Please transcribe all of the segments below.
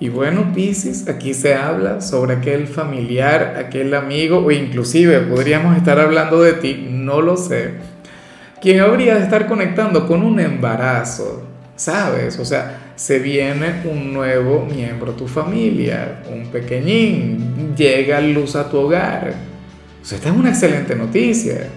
Y bueno, Piscis, aquí se habla sobre aquel familiar, aquel amigo, o inclusive podríamos estar hablando de ti, no lo sé, quien habría de estar conectando con un embarazo, ¿sabes? O sea, se viene un nuevo miembro de tu familia, un pequeñín, llega luz a tu hogar. O sea, esta es una excelente noticia.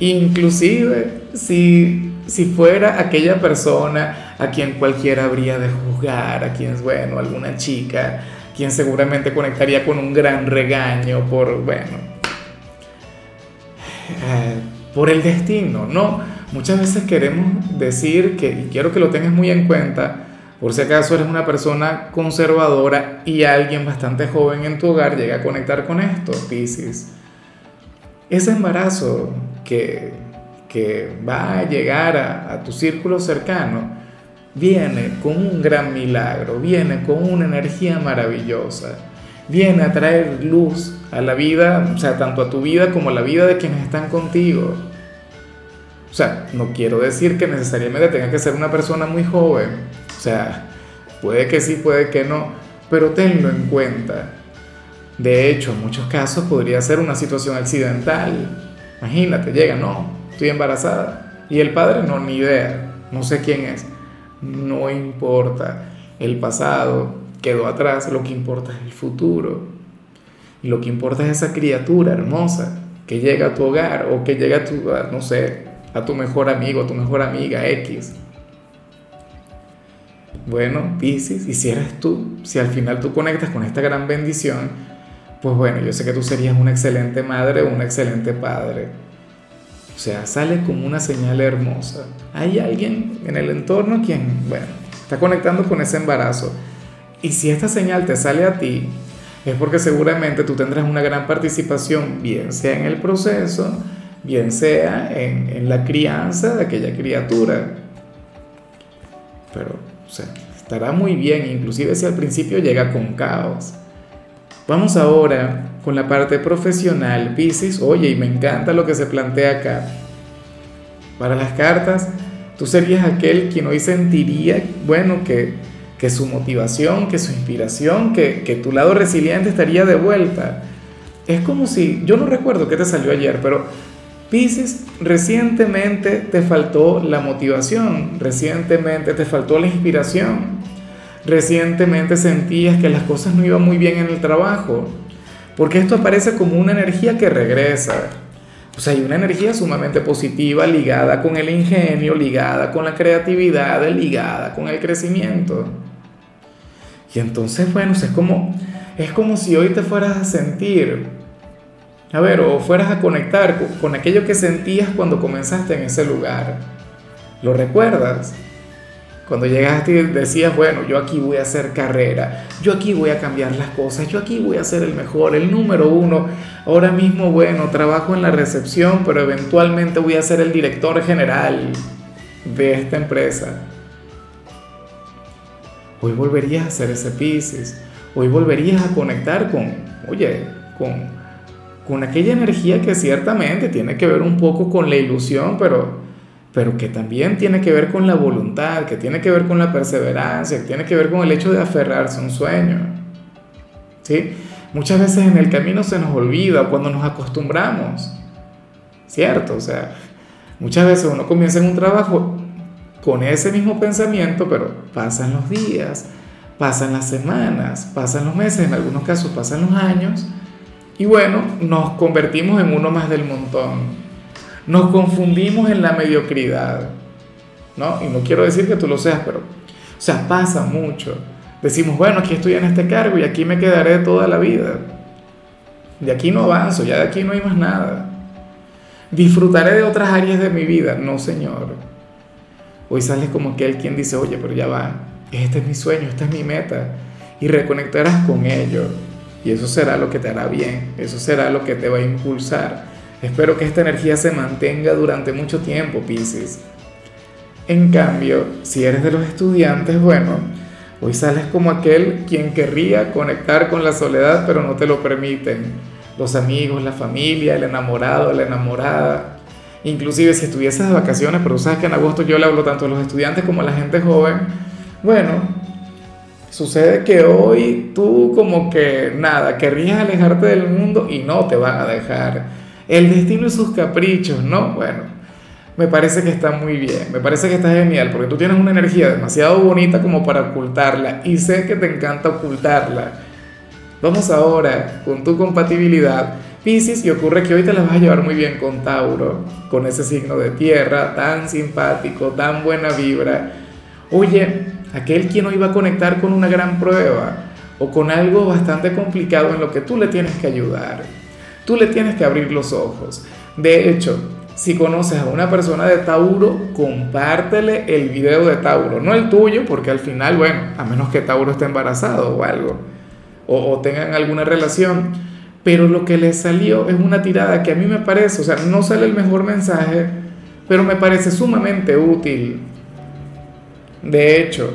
Inclusive, si si fuera aquella persona a quien cualquiera habría de juzgar, a quien es bueno, alguna chica, quien seguramente conectaría con un gran regaño por, bueno, eh, por el destino, ¿no? Muchas veces queremos decir que, y quiero que lo tengas muy en cuenta, por si acaso eres una persona conservadora y alguien bastante joven en tu hogar llega a conectar con esto, Pisces. Ese embarazo que, va a llegar a, tu círculo cercano, viene con un gran milagro, viene con una energía maravillosa, viene a traer luz a la vida, o sea, tanto a tu vida como a la vida de quienes están contigo. O sea, no quiero decir que necesariamente tenga que ser una persona muy joven, o sea, puede que sí, puede que no, pero tenlo en cuenta. De hecho, en muchos casos podría ser una situación accidental. Imagínate, llega, no, estoy embarazada. Y el padre no, ni idea, no sé quién es. No importa. El pasado quedó atrás, lo que importa es el futuro. Y lo que importa es esa criatura hermosa que llega a tu hogar o que llega a tu, no sé, a tu mejor amigo, a tu mejor amiga X. Bueno, Pisces, y si eres tú, si al final tú conectas con esta gran bendición, pues bueno, yo sé que tú serías una excelente madre o un excelente padre. O sea, sale como una señal hermosa. Hay alguien en el entorno quien, bueno, está conectando con ese embarazo. Y si esta señal te sale a ti, es porque seguramente tú tendrás una gran participación, bien sea en el proceso, bien sea en, en la crianza de aquella criatura. Pero, o sea, estará muy bien, inclusive si al principio llega con caos. Vamos ahora con la parte profesional, Pisces. Oye, y me encanta lo que se plantea acá. Para las cartas, tú serías aquel quien hoy sentiría, bueno, que, que su motivación, que su inspiración, que, que tu lado resiliente estaría de vuelta. Es como si, yo no recuerdo qué te salió ayer, pero Pisces, recientemente te faltó la motivación, recientemente te faltó la inspiración, recientemente sentías que las cosas no iban muy bien en el trabajo, porque esto aparece como una energía que regresa. O sea, hay una energía sumamente positiva ligada con el ingenio, ligada con la creatividad, ligada con el crecimiento. Y entonces, bueno, es como, es como si hoy te fueras a sentir, a ver, o fueras a conectar con, con aquello que sentías cuando comenzaste en ese lugar. ¿Lo recuerdas? Cuando llegaste decías, bueno, yo aquí voy a hacer carrera, yo aquí voy a cambiar las cosas, yo aquí voy a ser el mejor, el número uno. Ahora mismo, bueno, trabajo en la recepción, pero eventualmente voy a ser el director general de esta empresa. Hoy volverías a ser ese Pisces, hoy volverías a conectar con, oye, con, con aquella energía que ciertamente tiene que ver un poco con la ilusión, pero pero que también tiene que ver con la voluntad, que tiene que ver con la perseverancia, que tiene que ver con el hecho de aferrarse a un sueño. ¿Sí? Muchas veces en el camino se nos olvida cuando nos acostumbramos, ¿cierto? O sea, muchas veces uno comienza en un trabajo con ese mismo pensamiento, pero pasan los días, pasan las semanas, pasan los meses, en algunos casos pasan los años, y bueno, nos convertimos en uno más del montón. Nos confundimos en la mediocridad, ¿no? Y no quiero decir que tú lo seas, pero, o sea, pasa mucho. Decimos, bueno, aquí estoy en este cargo y aquí me quedaré toda la vida. De aquí no avanzo, ya de aquí no hay más nada. Disfrutaré de otras áreas de mi vida. No, Señor. Hoy sales como aquel quien dice, oye, pero ya va, este es mi sueño, esta es mi meta. Y reconectarás con ello. y eso será lo que te hará bien, eso será lo que te va a impulsar. Espero que esta energía se mantenga durante mucho tiempo, Pisces. En cambio, si eres de los estudiantes, bueno, hoy sales como aquel quien querría conectar con la soledad, pero no te lo permiten. Los amigos, la familia, el enamorado, la enamorada. Inclusive si estuvieses de vacaciones, pero sabes que en agosto yo le hablo tanto a los estudiantes como a la gente joven, bueno, sucede que hoy tú como que nada, querrías alejarte del mundo y no te van a dejar. El destino y sus caprichos, ¿no? Bueno, me parece que está muy bien, me parece que está genial, porque tú tienes una energía demasiado bonita como para ocultarla y sé que te encanta ocultarla. Vamos ahora con tu compatibilidad. Piscis, y ocurre que hoy te la vas a llevar muy bien con Tauro, con ese signo de tierra tan simpático, tan buena vibra. Oye, aquel quien hoy va a conectar con una gran prueba o con algo bastante complicado en lo que tú le tienes que ayudar. Tú le tienes que abrir los ojos. De hecho, si conoces a una persona de Tauro, compártele el video de Tauro, no el tuyo, porque al final, bueno, a menos que Tauro esté embarazado o algo, o, o tengan alguna relación, pero lo que le salió es una tirada que a mí me parece, o sea, no sale el mejor mensaje, pero me parece sumamente útil. De hecho,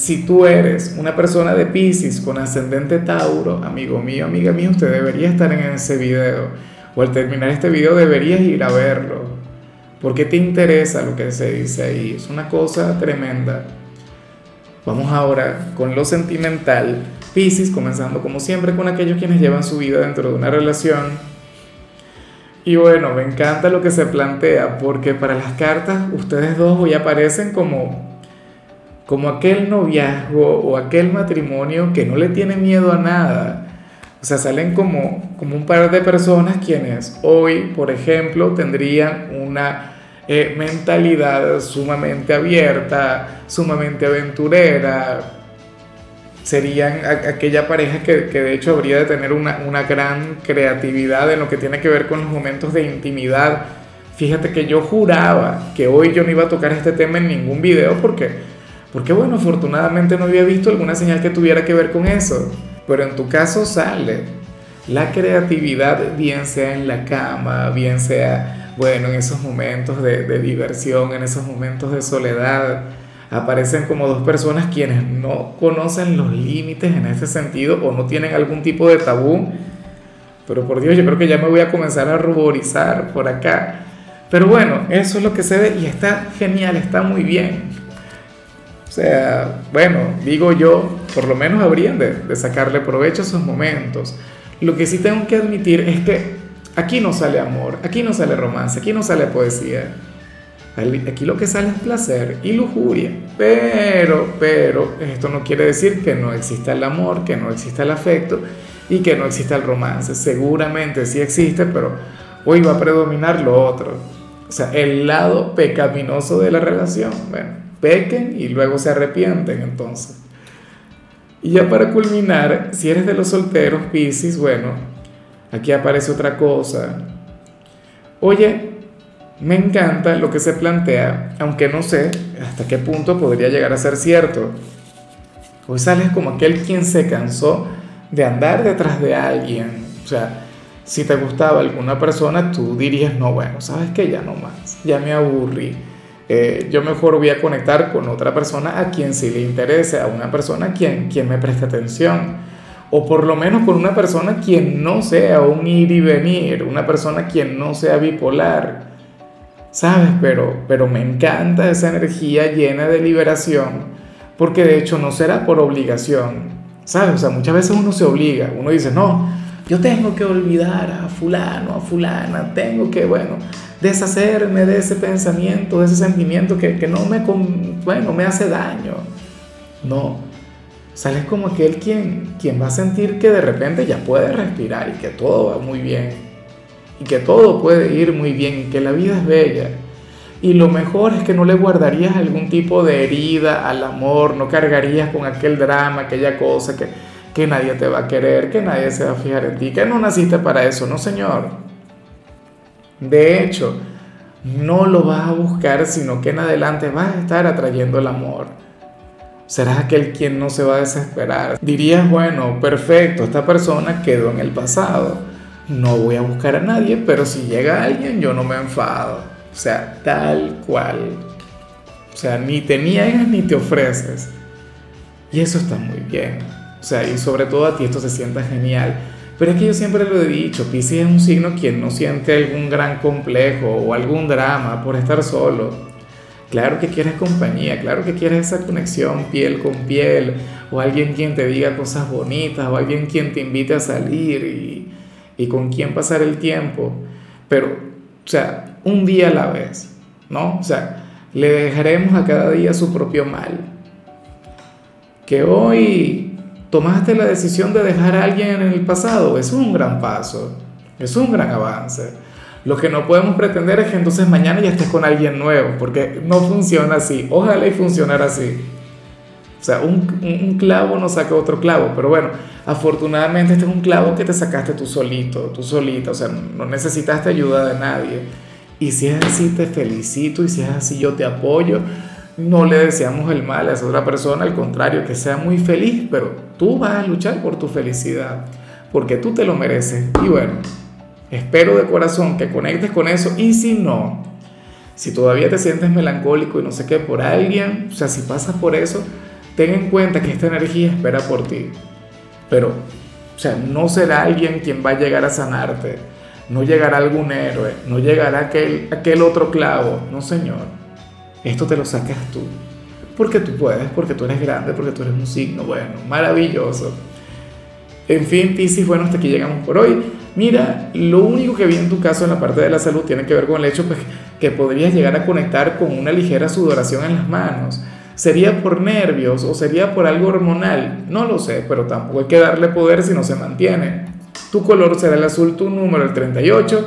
si tú eres una persona de Pisces con ascendente Tauro, amigo mío, amiga mía, usted debería estar en ese video. O al terminar este video deberías ir a verlo. Porque te interesa lo que se dice ahí. Es una cosa tremenda. Vamos ahora con lo sentimental. Pisces, comenzando como siempre con aquellos quienes llevan su vida dentro de una relación. Y bueno, me encanta lo que se plantea, porque para las cartas ustedes dos hoy aparecen como como aquel noviazgo o aquel matrimonio que no le tiene miedo a nada. O sea, salen como, como un par de personas quienes hoy, por ejemplo, tendrían una eh, mentalidad sumamente abierta, sumamente aventurera. Serían aquella pareja que, que, de hecho habría de tener una, una gran creatividad en lo que tiene que ver con los momentos de intimidad. Fíjate que yo juraba que hoy yo no iba a tocar este tema en ningún video porque porque bueno, afortunadamente no había visto alguna señal que tuviera que ver con eso. Pero en tu caso sale la creatividad, bien sea en la cama, bien sea, bueno, en esos momentos de, de diversión, en esos momentos de soledad. Aparecen como dos personas quienes no conocen los límites en ese sentido o no tienen algún tipo de tabú. Pero por Dios, yo creo que ya me voy a comenzar a ruborizar por acá. Pero bueno, eso es lo que se ve y está genial, está muy bien. O sea, bueno, digo yo, por lo menos habrían de, sacarle provecho a esos momentos. Lo que sí tengo que admitir es que aquí no sale amor, aquí no sale romance, aquí no sale poesía. Aquí lo que sale es placer y lujuria. Pero, pero, esto no quiere decir que no exista el amor, que no exista el afecto y que no exista el romance. Seguramente sí existe, pero hoy va a predominar lo otro. O sea, el lado pecaminoso de la relación. Bueno, pequen y luego se arrepienten entonces. Y ya para culminar, si eres de los solteros, Piscis, bueno, aquí aparece otra cosa. Oye, me encanta lo que se plantea, aunque no sé hasta qué punto podría llegar a ser cierto. Hoy sales como aquel quien se cansó de andar detrás de alguien. O sea, si te gustaba alguna persona, tú dirías, no, bueno, sabes que ya no más, ya me aburrí eh, yo mejor voy a conectar con otra persona a quien sí le interese, a una persona a quien, quien me preste atención, o por lo menos con una persona quien no sea un ir y venir, una persona quien no sea bipolar, ¿sabes? Pero, pero me encanta esa energía llena de liberación, porque de hecho no será por obligación, ¿sabes? O sea, muchas veces uno se obliga, uno dice, no, yo tengo que olvidar a fulano, a fulana, tengo que, bueno, deshacerme de ese pensamiento, de ese sentimiento que, que no me, bueno, me hace daño. No, sales como aquel quien, quien va a sentir que de repente ya puede respirar y que todo va muy bien. Y que todo puede ir muy bien y que la vida es bella. Y lo mejor es que no le guardarías algún tipo de herida al amor, no cargarías con aquel drama, aquella cosa que, que nadie te va a querer, que nadie se va a fijar en ti, que no naciste para eso, no señor. De hecho, no lo vas a buscar, sino que en adelante vas a estar atrayendo el amor. Serás aquel quien no se va a desesperar. Dirías, bueno, perfecto, esta persona quedó en el pasado. No voy a buscar a nadie, pero si llega alguien yo no me enfado. O sea, tal cual. O sea, ni te niegas ni te ofreces. Y eso está muy bien. O sea, y sobre todo a ti esto se sienta genial. Pero es que yo siempre lo he dicho, Pisces es un signo quien no siente algún gran complejo o algún drama por estar solo. Claro que quieres compañía, claro que quieres esa conexión piel con piel, o alguien quien te diga cosas bonitas, o alguien quien te invite a salir y, y con quien pasar el tiempo. Pero, o sea, un día a la vez, ¿no? O sea, le dejaremos a cada día su propio mal. Que hoy tomaste la decisión de dejar a alguien en el pasado, es un gran paso, es un gran avance lo que no podemos pretender es que entonces mañana ya estés con alguien nuevo, porque no funciona así. Ojalá y funcionara así. O sea, un, un, clavo no saca otro clavo, pero bueno, afortunadamente este es un clavo que te sacaste tú solito, tú solita, o sea, no necesitaste ayuda de nadie. Y si es así, te felicito, y si es así, yo te apoyo. No le deseamos el mal a esa otra persona, al contrario, que sea muy feliz, pero tú vas a luchar por tu felicidad, porque tú te lo mereces. Y bueno, Espero de corazón que conectes con eso y si no, si todavía te sientes melancólico y no sé qué por alguien, o sea, si pasas por eso, ten en cuenta que esta energía espera por ti. Pero, o sea, no será alguien quien va a llegar a sanarte, no llegará algún héroe, no llegará aquel, aquel otro clavo, no señor. Esto te lo sacas tú. Porque tú puedes, porque tú eres grande, porque tú eres un signo bueno, maravilloso. En fin, Piscis, bueno, hasta aquí llegamos por hoy. Mira, lo único que vi en tu caso en la parte de la salud tiene que ver con el hecho pues, que podrías llegar a conectar con una ligera sudoración en las manos. ¿Sería por nervios o sería por algo hormonal? No lo sé, pero tampoco hay que darle poder si no se mantiene. Tu color será el azul, tu número el 38.